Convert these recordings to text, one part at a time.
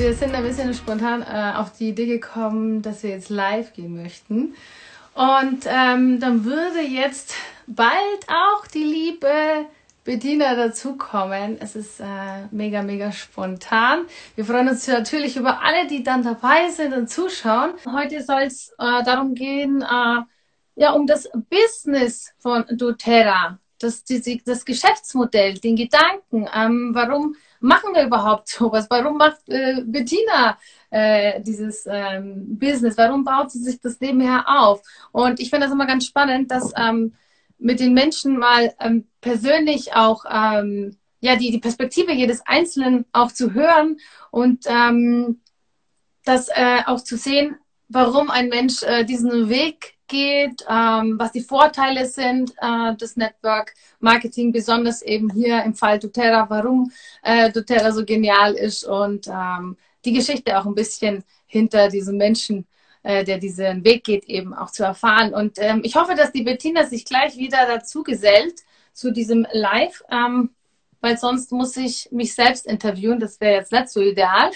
Wir sind ein bisschen spontan äh, auf die Idee gekommen, dass wir jetzt live gehen möchten. Und ähm, dann würde jetzt bald auch die liebe Bediener dazukommen. Es ist äh, mega, mega spontan. Wir freuen uns natürlich über alle, die dann dabei sind und zuschauen. Heute soll es äh, darum gehen, äh, ja, um das Business von doTERRA, das, die, das Geschäftsmodell, den Gedanken, ähm, warum machen wir überhaupt sowas? Warum macht äh, Bettina äh, dieses ähm, Business? Warum baut sie sich das nebenher auf? Und ich finde das immer ganz spannend, dass ähm, mit den Menschen mal ähm, persönlich auch ähm, ja die, die Perspektive jedes Einzelnen auch zu hören und ähm, das äh, auch zu sehen, warum ein Mensch äh, diesen Weg geht, ähm, was die Vorteile sind äh, des Network Marketing, besonders eben hier im Fall doTERRA, warum äh, doTERRA so genial ist und ähm, die Geschichte auch ein bisschen hinter diesem Menschen, äh, der diesen Weg geht, eben auch zu erfahren. Und ähm, ich hoffe, dass die Bettina sich gleich wieder dazu gesellt zu diesem Live, ähm, weil sonst muss ich mich selbst interviewen. Das wäre jetzt nicht so ideal.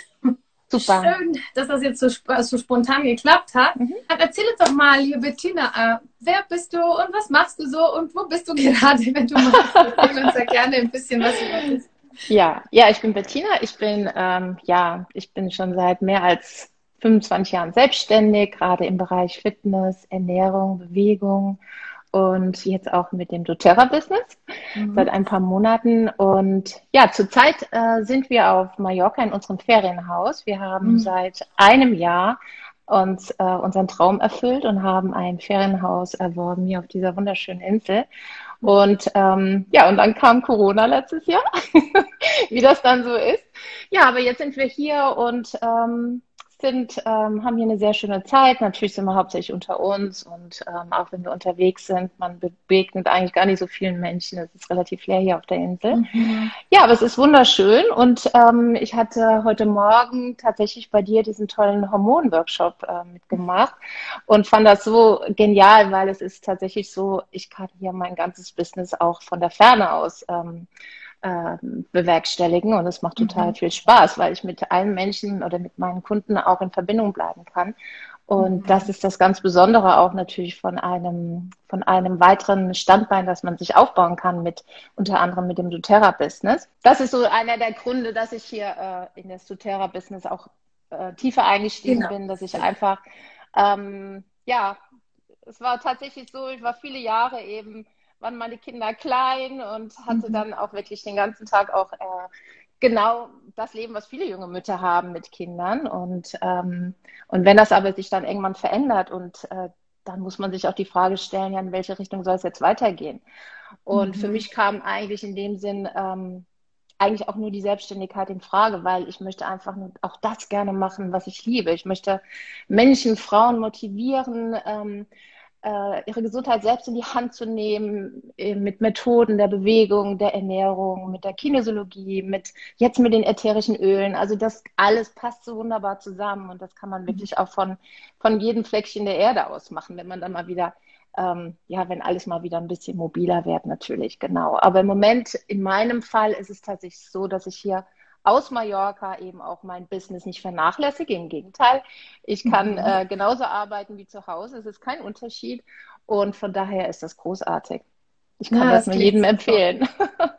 Super. Schön, dass das jetzt so, so spontan geklappt hat. Mhm. Dann erzähl uns doch mal, liebe Bettina, äh, wer bist du und was machst du so und wo bist du gerade, wenn du magst? Erzähl uns ja gerne ein bisschen was über dich. Ja, ja, ich bin Bettina. Ich bin, ähm, ja, ich bin schon seit mehr als 25 Jahren selbstständig, gerade im Bereich Fitness, Ernährung, Bewegung und jetzt auch mit dem doTERRA-Business mhm. seit ein paar Monaten. Und ja, zurzeit äh, sind wir auf Mallorca in unserem Ferienhaus. Wir haben mhm. seit einem Jahr uns äh, unseren Traum erfüllt und haben ein Ferienhaus erworben hier auf dieser wunderschönen Insel. Und ähm, ja, und dann kam Corona letztes Jahr, wie das dann so ist. Ja, aber jetzt sind wir hier und ähm, sind, ähm, haben hier eine sehr schöne Zeit. Natürlich sind wir hauptsächlich unter uns und ähm, auch wenn wir unterwegs sind, man begegnet eigentlich gar nicht so vielen Menschen. Es ist relativ leer hier auf der Insel. Mhm. Ja, aber es ist wunderschön und ähm, ich hatte heute Morgen tatsächlich bei dir diesen tollen Hormon-Workshop äh, mitgemacht und fand das so genial, weil es ist tatsächlich so, ich kann hier mein ganzes Business auch von der Ferne aus ähm, bewerkstelligen und es macht total mhm. viel Spaß, weil ich mit allen Menschen oder mit meinen Kunden auch in Verbindung bleiben kann. Und mhm. das ist das ganz Besondere auch natürlich von einem, von einem weiteren Standbein, das man sich aufbauen kann mit, unter anderem mit dem doTERRA-Business. Das ist so einer der Gründe, dass ich hier äh, in das doTERRA-Business auch äh, tiefer eingestiegen genau. bin, dass ich einfach, ähm, ja, es war tatsächlich so, ich war viele Jahre eben waren meine Kinder klein und hatte mhm. dann auch wirklich den ganzen Tag auch äh, genau das Leben, was viele junge Mütter haben mit Kindern. Und, ähm, und wenn das aber sich dann irgendwann verändert und äh, dann muss man sich auch die Frage stellen, ja, in welche Richtung soll es jetzt weitergehen? Und mhm. für mich kam eigentlich in dem Sinn ähm, eigentlich auch nur die Selbstständigkeit in Frage, weil ich möchte einfach auch das gerne machen, was ich liebe. Ich möchte Menschen, Frauen motivieren, ähm, äh, ihre Gesundheit selbst in die Hand zu nehmen, äh, mit Methoden der Bewegung, der Ernährung, mit der Kinesiologie, mit jetzt mit den ätherischen Ölen. Also das alles passt so wunderbar zusammen und das kann man wirklich auch von, von jedem Fleckchen der Erde aus machen, wenn man dann mal wieder ähm, ja, wenn alles mal wieder ein bisschen mobiler wird, natürlich, genau. Aber im Moment, in meinem Fall, ist es tatsächlich so, dass ich hier aus Mallorca eben auch mein Business nicht vernachlässige. Im Gegenteil, ich kann mhm. äh, genauso arbeiten wie zu Hause. Es ist kein Unterschied und von daher ist das großartig. Ich kann ja, das, das nur jedem empfehlen.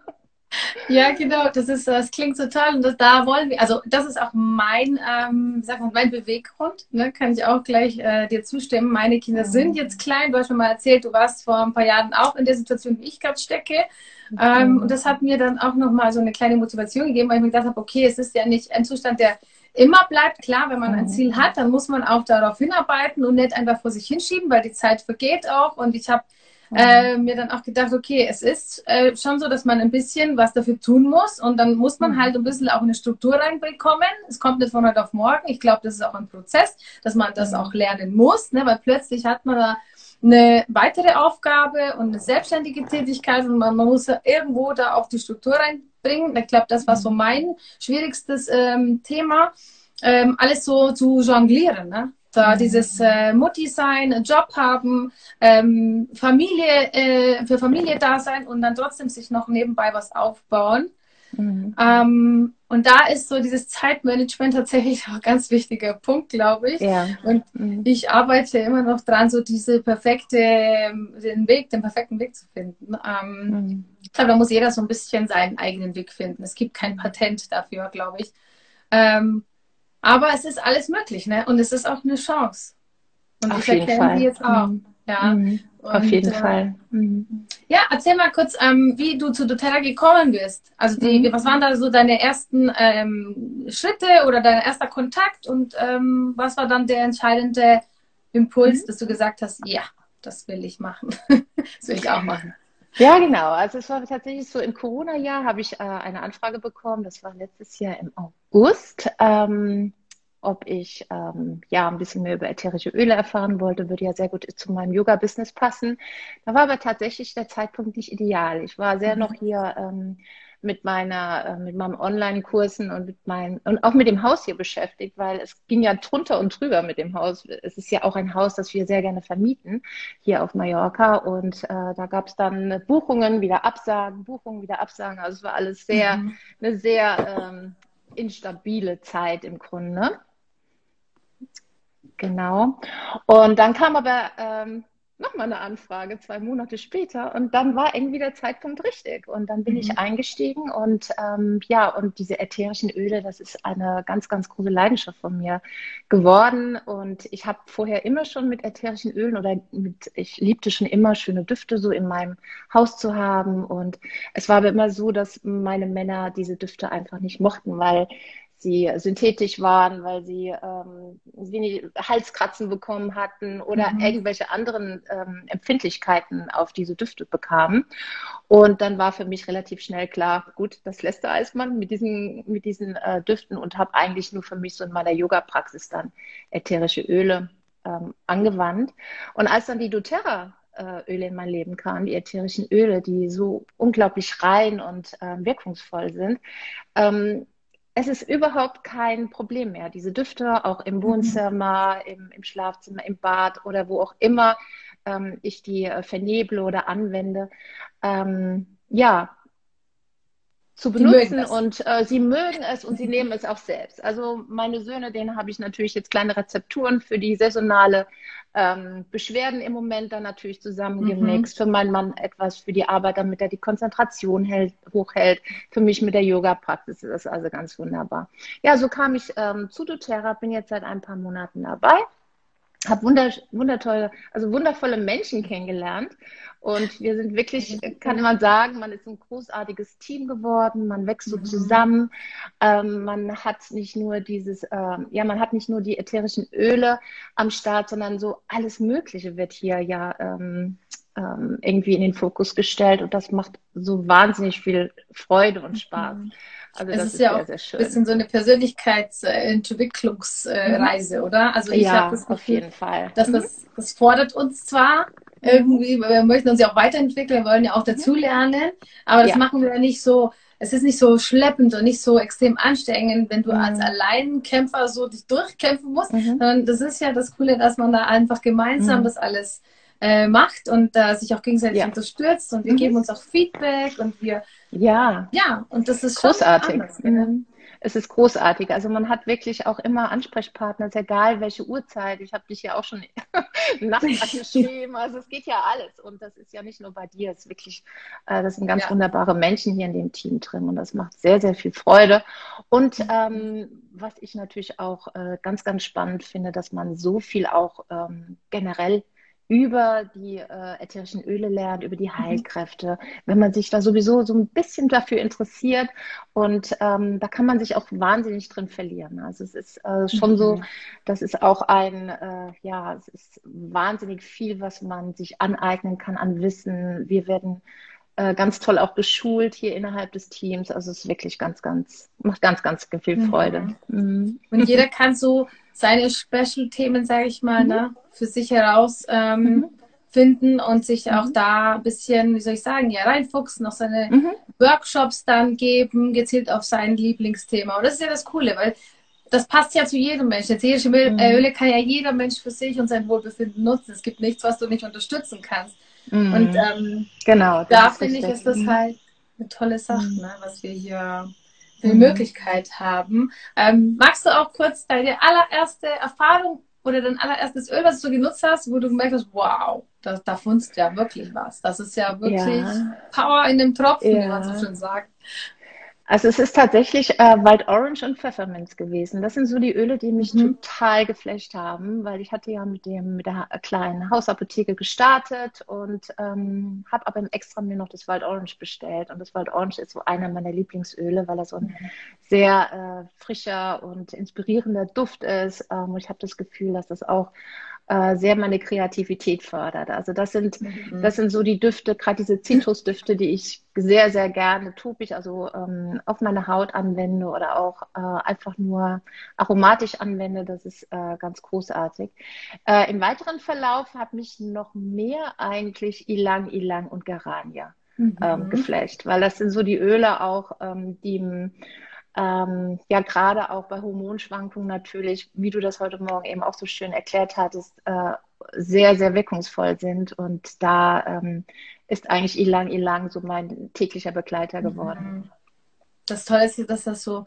Ja, genau, das ist, das klingt total und das, da wollen wir, also das ist auch mein, ähm, sag mal, mein Beweggrund, ne, kann ich auch gleich äh, dir zustimmen. Meine Kinder mhm. sind jetzt klein, du hast schon mal erzählt, du warst vor ein paar Jahren auch in der Situation, wie ich gerade stecke. Mhm. Ähm, und das hat mir dann auch nochmal so eine kleine Motivation gegeben, weil ich mir gedacht habe, okay, es ist ja nicht ein Zustand, der immer bleibt. Klar, wenn man ein Ziel mhm. hat, dann muss man auch darauf hinarbeiten und nicht einfach vor sich hinschieben, weil die Zeit vergeht auch. Und ich habe mhm. äh, mir dann auch gedacht, okay, es ist äh, schon so, dass man ein bisschen was dafür tun muss und dann muss man mhm. halt ein bisschen auch eine Struktur reinbekommen. Es kommt nicht von heute auf morgen. Ich glaube, das ist auch ein Prozess, dass man das mhm. auch lernen muss, ne? weil plötzlich hat man da eine weitere Aufgabe und eine selbstständige Tätigkeit und man, man muss irgendwo da auch die Struktur reinbringen. Ich glaube, das war so mhm. mein schwierigstes ähm, Thema, ähm, alles so zu jonglieren. Ne? Da dieses äh, Mutti sein, Job haben, ähm, Familie, äh, für Familie da sein und dann trotzdem sich noch nebenbei was aufbauen. Mhm. Ähm, und da ist so dieses Zeitmanagement tatsächlich auch ein ganz wichtiger Punkt, glaube ich. Ja. Und mhm. ich arbeite immer noch dran, so diese perfekte, den Weg, den perfekten Weg zu finden. Ähm, mhm. Ich glaube, da muss jeder so ein bisschen seinen eigenen Weg finden. Es gibt kein Patent dafür, glaube ich. Ähm, aber es ist alles möglich, ne? Und es ist auch eine Chance. Und Auf ich erkenne die jetzt auch. Mhm. Ja. Mhm. Auf jeden äh, Fall. Mhm. Ja, erzähl mal kurz, ähm, wie du zu doTERRA gekommen bist. Also die, mhm. was waren da so deine ersten ähm, Schritte oder dein erster Kontakt und ähm, was war dann der entscheidende Impuls, mhm. dass du gesagt hast, ja, das will ich machen. das will ich auch machen. Ja, genau. Also es war tatsächlich so, im Corona-Jahr habe ich äh, eine Anfrage bekommen, das war letztes Jahr im August, ähm, ob ich ähm, ja ein bisschen mehr über ätherische Öle erfahren wollte, würde ja sehr gut zu meinem Yoga-Business passen. Da war aber tatsächlich der Zeitpunkt nicht ideal. Ich war sehr mhm. noch hier ähm, mit meiner, äh, mit meinen Online-Kursen und mit meinen und auch mit dem Haus hier beschäftigt, weil es ging ja drunter und drüber mit dem Haus. Es ist ja auch ein Haus, das wir sehr gerne vermieten hier auf Mallorca und äh, da gab es dann Buchungen wieder Absagen, Buchungen wieder Absagen. Also es war alles sehr mhm. eine sehr ähm, instabile Zeit im Grunde. Genau. Und dann kam aber ähm, nochmal eine Anfrage, zwei Monate später. Und dann war irgendwie der Zeitpunkt richtig. Und dann bin mhm. ich eingestiegen und ähm, ja, und diese ätherischen Öle, das ist eine ganz, ganz große Leidenschaft von mir geworden. Und ich habe vorher immer schon mit ätherischen Ölen oder mit, ich liebte schon immer schöne Düfte so in meinem Haus zu haben. Und es war aber immer so, dass meine Männer diese Düfte einfach nicht mochten, weil sie synthetisch waren, weil sie ähm, wenig Halskratzen bekommen hatten oder mhm. irgendwelche anderen ähm, Empfindlichkeiten auf diese Düfte bekamen. Und dann war für mich relativ schnell klar, gut, das lässt der Eismann mit diesen, mit diesen äh, Düften und habe eigentlich nur für mich so in meiner Yoga-Praxis dann ätherische Öle ähm, angewandt. Und als dann die doTERRA äh, Öle in mein Leben kamen, die ätherischen Öle, die so unglaublich rein und äh, wirkungsvoll sind, ähm, es ist überhaupt kein Problem mehr. Diese Düfte auch im mhm. Wohnzimmer, mhm. im, im, Schlafzimmer, im Bad oder wo auch immer ähm, ich die äh, verneble oder anwende. Ähm, ja, zu benutzen und äh, sie mögen es und sie nehmen es auch selbst. Also meine Söhne, denen habe ich natürlich jetzt kleine Rezepturen für die saisonale ähm, Beschwerden im Moment dann natürlich zusammengemixt. Mhm. Für meinen Mann etwas für die Arbeit, damit er die Konzentration hält, hochhält. Für mich mit der Yoga-Praxis ist das also ganz wunderbar. Ja, so kam ich ähm, zu doTERRA, bin jetzt seit ein paar Monaten dabei habe wunder, wundertolle, also wundervolle Menschen kennengelernt. Und wir sind wirklich, kann man sagen, man ist ein großartiges Team geworden, man wächst so mhm. zusammen. Ähm, man hat nicht nur dieses, ähm, ja, man hat nicht nur die ätherischen Öle am Start, sondern so alles Mögliche wird hier ja ähm, ähm irgendwie in den Fokus gestellt. Und das macht so wahnsinnig viel Freude und Spaß. Mhm. Also es das ist, ist ja sehr, auch ein bisschen so eine Persönlichkeitsentwicklungsreise, äh, mhm. oder? Also ich ja, habe das Gefühl, auf jeden Fall. dass das, mhm. das fordert uns zwar irgendwie, wir möchten uns ja auch weiterentwickeln, wir wollen ja auch dazulernen, aber das ja. machen wir ja nicht so, es ist nicht so schleppend und nicht so extrem anstrengend, wenn du mhm. als Alleinkämpfer so dich durchkämpfen musst, mhm. sondern das ist ja das Coole, dass man da einfach gemeinsam mhm. das alles äh, macht und äh, sich auch gegenseitig ja. unterstützt und wir mhm. geben uns auch Feedback und wir ja. Ja, und das ist großartig. Anders, mhm. Es ist großartig. Also man hat wirklich auch immer Ansprechpartner, ist egal welche Uhrzeit. Ich habe dich ja auch schon nachts angeschrieben. Also es geht ja alles. Und das ist ja nicht nur bei dir, es ist wirklich, äh, das sind ganz ja. wunderbare Menschen hier in dem Team drin und das macht sehr, sehr viel Freude. Und mhm. ähm, was ich natürlich auch äh, ganz, ganz spannend finde, dass man so viel auch ähm, generell über die äh, ätherischen Öle lernt, über die mhm. Heilkräfte, wenn man sich da sowieso so ein bisschen dafür interessiert. Und ähm, da kann man sich auch wahnsinnig drin verlieren. Also es ist äh, schon mhm. so, das ist auch ein, äh, ja, es ist wahnsinnig viel, was man sich aneignen kann an Wissen. Wir werden äh, ganz toll auch geschult hier innerhalb des Teams. Also es ist wirklich ganz, ganz, macht ganz, ganz viel mhm. Freude. Mhm. Und jeder kann so seine Special-Themen, sage ich mal, mhm. ne, für sich heraus ähm, mhm. und sich auch mhm. da ein bisschen, wie soll ich sagen, ja, reinfuchsen, noch seine mhm. Workshops dann geben, gezielt auf sein Lieblingsthema. Und das ist ja das Coole, weil das passt ja zu jedem Menschen. Ätherische mhm. Öle kann ja jeder Mensch für sich und sein Wohlbefinden nutzen. Es gibt nichts, was du nicht unterstützen kannst. Mhm. Und ähm, genau, da finde ich, ist das halt eine tolle Sache, ne, was wir hier für eine Möglichkeit haben. Ähm, magst du auch kurz deine allererste Erfahrung oder dein allererstes Öl, was du genutzt hast, wo du gemerkt hast, wow, da, da funzt ja wirklich was. Das ist ja wirklich ja. Power in dem Tropfen, ja. wie man so schön sagt. Also es ist tatsächlich äh, Wild Orange und Pfefferminz gewesen. Das sind so die Öle, die mich mhm. total geflasht haben, weil ich hatte ja mit dem mit der kleinen Hausapotheke gestartet und ähm, habe aber extra mir noch das Wild Orange bestellt. Und das Wild Orange ist so einer meiner Lieblingsöle, weil er so ein mhm. sehr äh, frischer und inspirierender Duft ist. Ähm, und ich habe das Gefühl, dass das auch äh, sehr meine Kreativität fördert. Also das sind, mhm. das sind so die Düfte, gerade diese Zitrusdüfte, die ich sehr, sehr gerne tupig, also ähm, auf meine Haut anwende oder auch äh, einfach nur aromatisch anwende. Das ist äh, ganz großartig. Äh, Im weiteren Verlauf hat mich noch mehr eigentlich Ilang, Ilang und Garania mhm. ähm, geflasht, weil das sind so die Öle auch, ähm, die ähm, ja gerade auch bei Hormonschwankungen natürlich, wie du das heute Morgen eben auch so schön erklärt hattest, äh, sehr, sehr wirkungsvoll sind. Und da ähm, ist eigentlich Ilang Ilang so mein täglicher Begleiter geworden. Mhm. Das Tolle ist, dass das so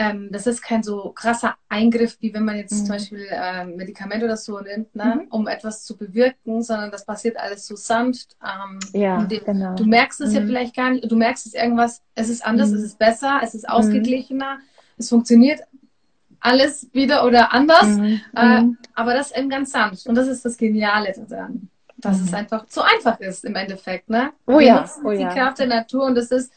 ähm, das ist kein so krasser Eingriff, wie wenn man jetzt mhm. zum Beispiel ähm, Medikamente oder so nimmt, ne, mhm. um etwas zu bewirken, sondern das passiert alles so sanft. Ähm, ja, die, genau. Du merkst es mhm. ja vielleicht gar nicht, du merkst es irgendwas, es ist anders, mhm. es ist besser, es ist mhm. ausgeglichener, es funktioniert alles wieder oder anders, mhm. äh, aber das eben ganz sanft. Und das ist das Geniale daran. Dass es einfach zu einfach ist im Endeffekt, ne? Oh Wir ja, oh die ja. Kraft der Natur und das ist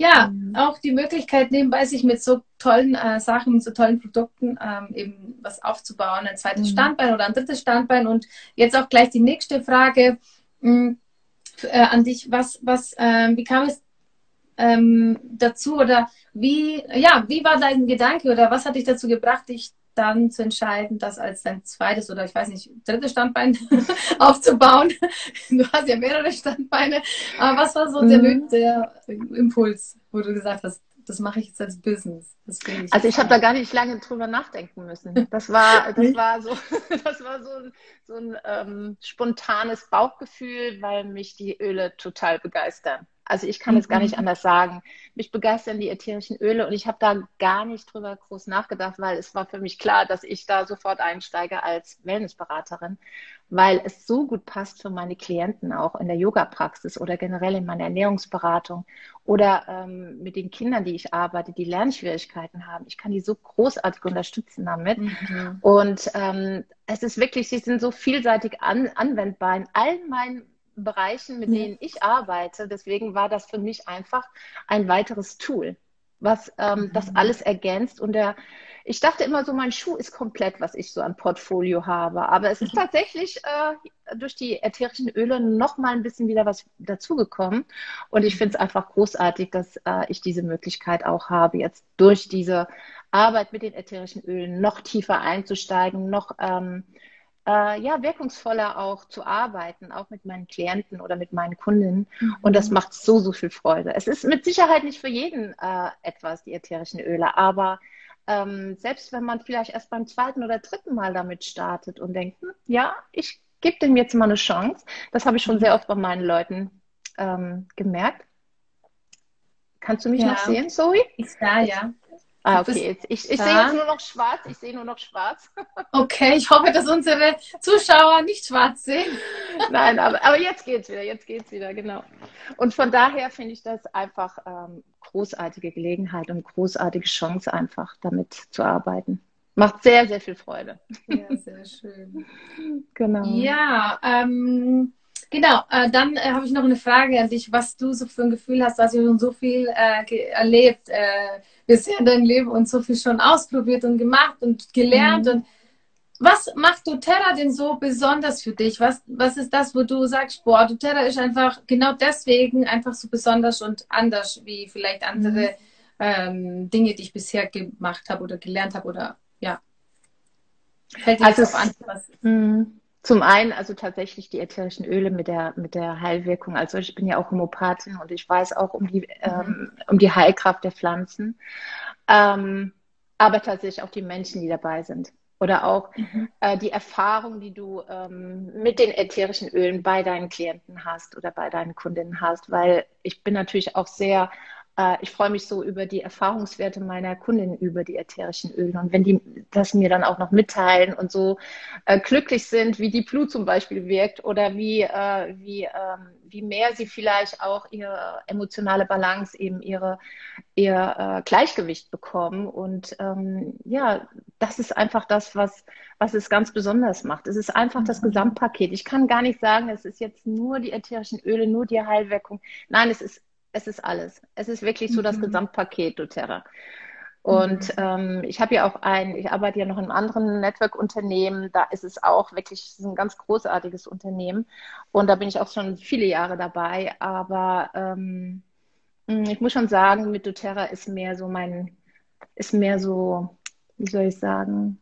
ja, mhm. auch die Möglichkeit nebenbei sich mit so tollen äh, Sachen, mit so tollen Produkten ähm, eben was aufzubauen, ein zweites mhm. Standbein oder ein drittes Standbein. Und jetzt auch gleich die nächste Frage mh, mm, äh, an dich. Was, was, äh, wie kam es ähm, dazu oder wie, ja, wie war dein Gedanke oder was hat dich dazu gebracht, dich dann zu entscheiden, das als dein zweites oder ich weiß nicht, drittes Standbein aufzubauen. Du hast ja mehrere Standbeine. Aber was war so mhm. der, der, Impuls, wo du gesagt hast, das mache ich jetzt als Business? Ich also ich habe da gar nicht lange drüber nachdenken müssen. Das war, das war so, das war so ein, so ein ähm, spontanes Bauchgefühl, weil mich die Öle total begeistern. Also ich kann es gar nicht mhm. anders sagen. Mich begeistern die ätherischen Öle und ich habe da gar nicht drüber groß nachgedacht, weil es war für mich klar, dass ich da sofort einsteige als Wellnessberaterin, weil es so gut passt für meine Klienten auch in der Yoga-Praxis oder generell in meiner Ernährungsberatung oder ähm, mit den Kindern, die ich arbeite, die Lernschwierigkeiten haben. Ich kann die so großartig unterstützen damit. Mhm. Und ähm, es ist wirklich, sie sind so vielseitig an, anwendbar in allen meinen Bereichen, mit denen ich arbeite. Deswegen war das für mich einfach ein weiteres Tool, was ähm, mhm. das alles ergänzt. Und der, ich dachte immer so, mein Schuh ist komplett, was ich so an Portfolio habe. Aber es ist mhm. tatsächlich äh, durch die ätherischen Öle noch mal ein bisschen wieder was dazugekommen. Und ich finde es einfach großartig, dass äh, ich diese Möglichkeit auch habe, jetzt durch diese Arbeit mit den ätherischen Ölen noch tiefer einzusteigen, noch ähm, äh, ja, wirkungsvoller auch zu arbeiten, auch mit meinen Klienten oder mit meinen Kunden. Mhm. Und das macht so, so viel Freude. Es ist mit Sicherheit nicht für jeden äh, etwas, die ätherischen Öle, aber ähm, selbst wenn man vielleicht erst beim zweiten oder dritten Mal damit startet und denkt, hm, ja, ich gebe dem jetzt mal eine Chance, das habe ich schon mhm. sehr oft bei meinen Leuten ähm, gemerkt. Kannst du mich ja. noch sehen, Zoe? Ich da, ja. Ah, okay. Jetzt, ich, ich sehe jetzt nur noch schwarz. Ich sehe nur noch schwarz. Okay, ich hoffe, dass unsere Zuschauer nicht schwarz sehen. Nein, aber, aber jetzt geht's wieder. Jetzt geht's wieder, genau. Und von daher finde ich das einfach ähm, großartige Gelegenheit und großartige Chance, einfach damit zu arbeiten. macht sehr, sehr viel Freude. Ja, sehr schön. genau. Ja, ähm, genau. Äh, dann äh, habe ich noch eine Frage an dich, was du so für ein Gefühl hast, dass du schon so viel äh, erlebt äh, bisher in deinem Leben und so viel schon ausprobiert und gemacht und gelernt mhm. und was macht doTERRA denn so besonders für dich? Was, was ist das, wo du sagst, boah, doTERRA ist einfach genau deswegen einfach so besonders und anders wie vielleicht andere mhm. ähm, Dinge, die ich bisher gemacht habe oder gelernt habe oder ja. Fällt dir also das an? Was? Zum einen also tatsächlich die ätherischen Öle mit der, mit der Heilwirkung. Also ich bin ja auch Homopathin und ich weiß auch um die, mhm. ähm, um die Heilkraft der Pflanzen. Ähm, aber tatsächlich auch die Menschen, die dabei sind. Oder auch mhm. äh, die Erfahrung, die du ähm, mit den ätherischen Ölen bei deinen Klienten hast oder bei deinen Kundinnen hast, weil ich bin natürlich auch sehr ich freue mich so über die Erfahrungswerte meiner Kundinnen über die ätherischen Öle. Und wenn die das mir dann auch noch mitteilen und so äh, glücklich sind, wie die Blut zum Beispiel wirkt oder wie, äh, wie, ähm, wie mehr sie vielleicht auch ihre emotionale Balance, eben ihre, ihr äh, Gleichgewicht bekommen. Und ähm, ja, das ist einfach das, was, was es ganz besonders macht. Es ist einfach das mhm. Gesamtpaket. Ich kann gar nicht sagen, es ist jetzt nur die ätherischen Öle, nur die Heilwirkung. Nein, es ist es ist alles. Es ist wirklich so das mhm. Gesamtpaket doTERRA. Und mhm. ähm, ich habe ja auch ein, ich arbeite ja noch in einem anderen Network-Unternehmen, da ist es auch wirklich ein ganz großartiges Unternehmen. Und da bin ich auch schon viele Jahre dabei. Aber ähm, hm, ich muss schon sagen, mit doTERRA ist mehr so mein, ist mehr so, wie soll ich sagen,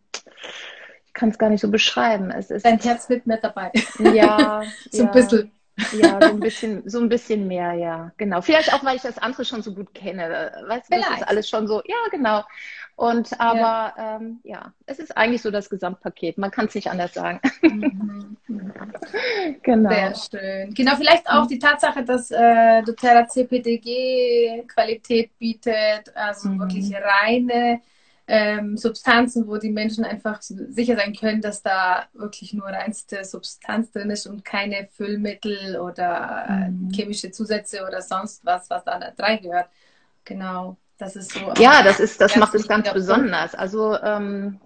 ich kann es gar nicht so beschreiben. Es ist, Dein Herz wird mehr dabei. Ja. so ja. ein bisschen. Ja, so ein bisschen, so ein bisschen mehr, ja, genau. Vielleicht auch, weil ich das andere schon so gut kenne. Weißt du, das ist alles schon so, ja, genau. Und aber ja. Ähm, ja, es ist eigentlich so das Gesamtpaket. Man kann es nicht anders sagen. Mhm. genau. Sehr schön. Genau, vielleicht auch die Tatsache, dass äh, doTERRA CPDG Qualität bietet, also mhm. wirklich reine ähm, Substanzen, wo die Menschen einfach sicher sein können, dass da wirklich nur reinste Substanz drin ist und keine Füllmittel oder mhm. chemische Zusätze oder sonst was, was da reingehört. Genau, das ist so. Ja, das ist, das macht es ganz besonders. Also ähm,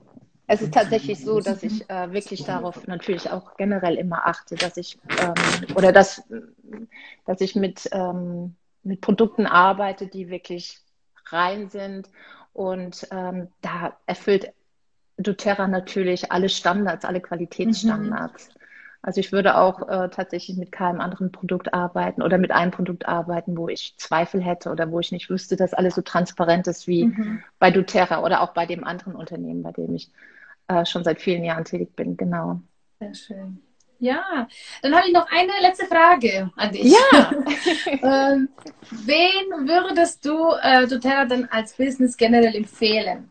es ist tatsächlich so, dass ich äh, wirklich darauf natürlich auch generell immer achte, dass ich ähm, oder dass, dass ich mit, ähm, mit Produkten arbeite, die wirklich rein sind und ähm, da erfüllt doTERRA natürlich alle Standards, alle Qualitätsstandards. Mhm. Also ich würde auch äh, tatsächlich mit keinem anderen Produkt arbeiten oder mit einem Produkt arbeiten, wo ich Zweifel hätte oder wo ich nicht wüsste, dass alles so transparent ist wie mhm. bei doTERRA oder auch bei dem anderen Unternehmen, bei dem ich äh, schon seit vielen Jahren tätig bin. Genau. Sehr schön. Ja, dann habe ich noch eine letzte Frage an dich. Ja. ähm, wen würdest du äh, doTERRA dann als Business generell empfehlen?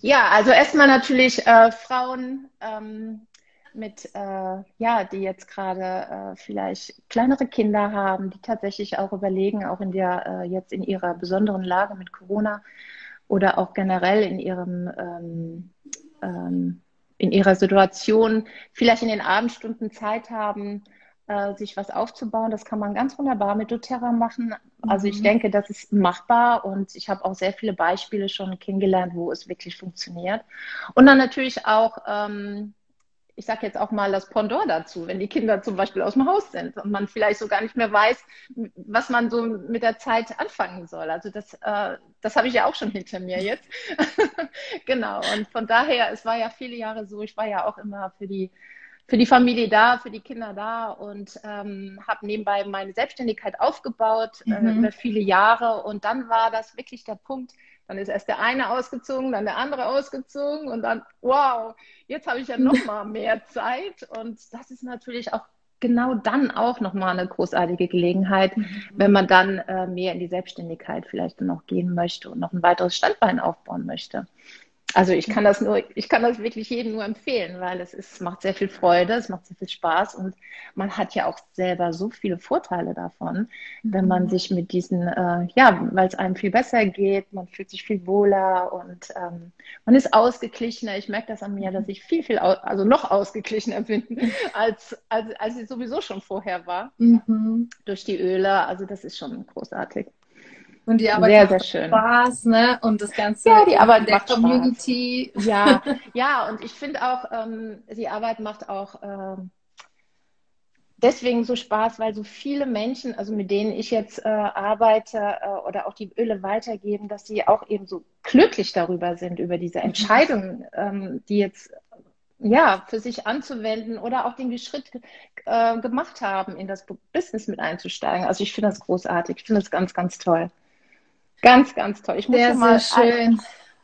Ja, also erstmal natürlich äh, Frauen ähm, mit, äh, ja, die jetzt gerade äh, vielleicht kleinere Kinder haben, die tatsächlich auch überlegen, auch in der äh, jetzt in ihrer besonderen Lage mit Corona oder auch generell in ihrem ähm, ähm, in ihrer Situation vielleicht in den Abendstunden Zeit haben, äh, sich was aufzubauen. Das kann man ganz wunderbar mit doTERRA machen. Also ich mhm. denke, das ist machbar und ich habe auch sehr viele Beispiele schon kennengelernt, wo es wirklich funktioniert. Und dann natürlich auch ähm, ich sage jetzt auch mal das Pendant dazu, wenn die Kinder zum Beispiel aus dem Haus sind und man vielleicht so gar nicht mehr weiß, was man so mit der Zeit anfangen soll. Also das, äh, das habe ich ja auch schon hinter mir jetzt. genau. Und von daher, es war ja viele Jahre so, ich war ja auch immer für die für die Familie da, für die Kinder da und ähm, habe nebenbei meine Selbstständigkeit aufgebaut äh, mhm. über viele Jahre. Und dann war das wirklich der Punkt, dann ist erst der eine ausgezogen, dann der andere ausgezogen und dann, wow, jetzt habe ich ja noch mal mehr Zeit. Und das ist natürlich auch genau dann auch nochmal eine großartige Gelegenheit, mhm. wenn man dann äh, mehr in die Selbstständigkeit vielleicht noch gehen möchte und noch ein weiteres Standbein aufbauen möchte. Also ich kann das nur, ich kann das wirklich jedem nur empfehlen, weil es ist, macht sehr viel Freude, es macht sehr viel Spaß und man hat ja auch selber so viele Vorteile davon, wenn man mhm. sich mit diesen, äh, ja, weil es einem viel besser geht, man fühlt sich viel wohler und ähm, man ist ausgeglichener. Ich merke das an mir, dass ich viel, viel, also noch ausgeglichener bin, als, als, als ich sowieso schon vorher war, mhm. durch die Öle. Also das ist schon großartig. Und die Arbeit sehr, macht sehr. Spaß, ne? Und das Ganze ja, die Arbeit der macht Community. Spaß. Ja, ja, und ich finde auch, ähm, die Arbeit macht auch ähm, deswegen so Spaß, weil so viele Menschen, also mit denen ich jetzt äh, arbeite äh, oder auch die Öle weitergeben, dass sie auch eben so glücklich darüber sind, über diese Entscheidungen, ähm, die jetzt ja für sich anzuwenden oder auch den Schritt äh, gemacht haben, in das Business mit einzusteigen. Also ich finde das großartig. Ich finde das ganz, ganz toll. Ganz, ganz toll. Ich muss sehr, mal sehr schön.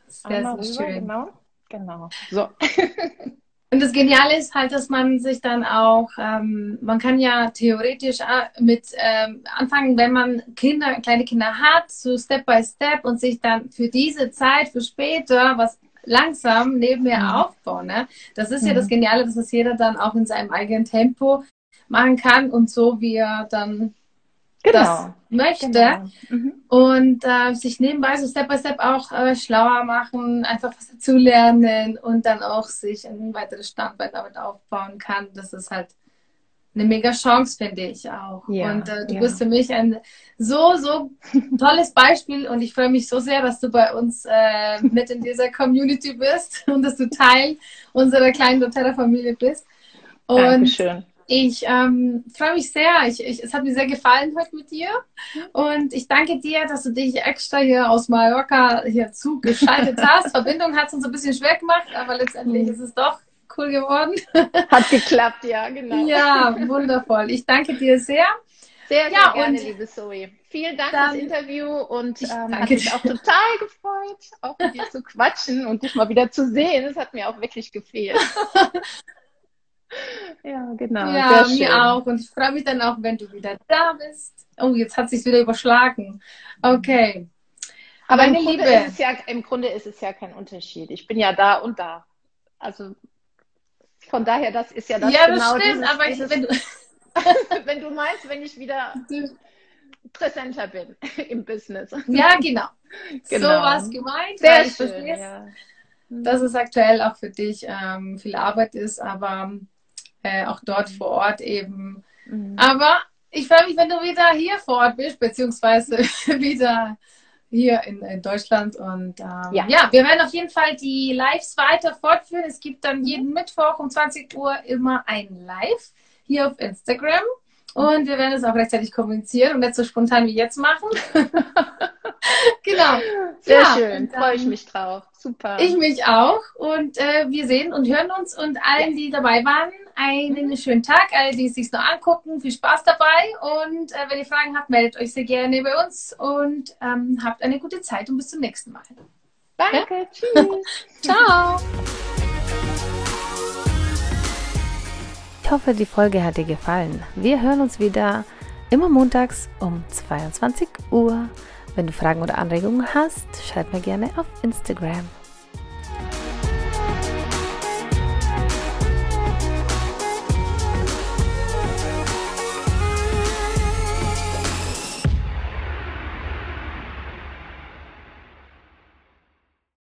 Sehr, sehr schön. Genau. Genau. So. Und das Geniale ist halt, dass man sich dann auch, ähm, man kann ja theoretisch äh, mit ähm, anfangen, wenn man Kinder, kleine Kinder hat, so Step by Step und sich dann für diese Zeit, für später, was langsam nebenher mhm. aufbauen. Ne? Das ist mhm. ja das Geniale, dass es jeder dann auch in seinem eigenen Tempo machen kann und so, wie er dann genau. das möchte. Genau. Mhm. Und äh, sich nebenbei so Step by Step auch äh, schlauer machen, einfach was dazu lernen und dann auch sich ein weiteres Standbein damit aufbauen kann. Das ist halt eine mega Chance, finde ich auch. Ja, und äh, du ja. bist für mich ein so, so tolles Beispiel und ich freue mich so sehr, dass du bei uns äh, mit in dieser Community bist und dass du Teil unserer kleinen doTERRA-Familie bist. Und Dankeschön. Ich ähm, freue mich sehr. Ich, ich, es hat mir sehr gefallen heute mit dir. Und ich danke dir, dass du dich extra hier aus Mallorca hier zugeschaltet hast. Verbindung hat es uns ein bisschen schwer gemacht, aber letztendlich ist es doch cool geworden. Hat geklappt, ja, genau. Ja, wundervoll. Ich danke dir sehr. Sehr, sehr ja, gerne, liebe Zoe. Vielen Dank fürs Interview und ähm, hat mich auch total gefreut, auch mit dir zu quatschen und dich mal wieder zu sehen. Es hat mir auch wirklich gefehlt. Ja, genau. Ja, mir auch. Und ich freue mich dann auch, wenn du wieder da bist. Oh, jetzt hat sich wieder überschlagen. Okay. Aber Meine im, Grunde Liebe. Ist ja, im Grunde ist es ja kein Unterschied. Ich bin ja da und da. Also von daher, das ist ja das Ja, das genau stimmt, dieses, aber dieses, wenn, du wenn du meinst, wenn ich wieder präsenter bin im Business. Ja, genau. genau. So war es gemeint. Sehr schön, ja. dass es aktuell auch für dich ähm, viel Arbeit ist, aber äh, auch dort vor Ort eben. Mhm. Aber ich freue mich, wenn du wieder hier vor Ort bist, beziehungsweise wieder hier in, in Deutschland. Und ähm, ja. ja. wir werden auf jeden Fall die Lives weiter fortführen. Es gibt dann jeden Mittwoch um 20 Uhr immer ein Live hier auf Instagram. Und wir werden es auch rechtzeitig kommunizieren und nicht so spontan wie jetzt machen. genau. Sehr ja, schön. Freue ich mich drauf. Super. Ich mich auch. Und äh, wir sehen und hören uns und allen, die dabei waren, einen mhm. schönen Tag. Alle, die es sich noch angucken, viel Spaß dabei. Und äh, wenn ihr Fragen habt, meldet euch sehr gerne bei uns und ähm, habt eine gute Zeit und bis zum nächsten Mal. Danke. Ja? Tschüss. Ciao. Ich hoffe, die Folge hat dir gefallen. Wir hören uns wieder immer montags um 22 Uhr. Wenn du Fragen oder Anregungen hast, schreib mir gerne auf Instagram.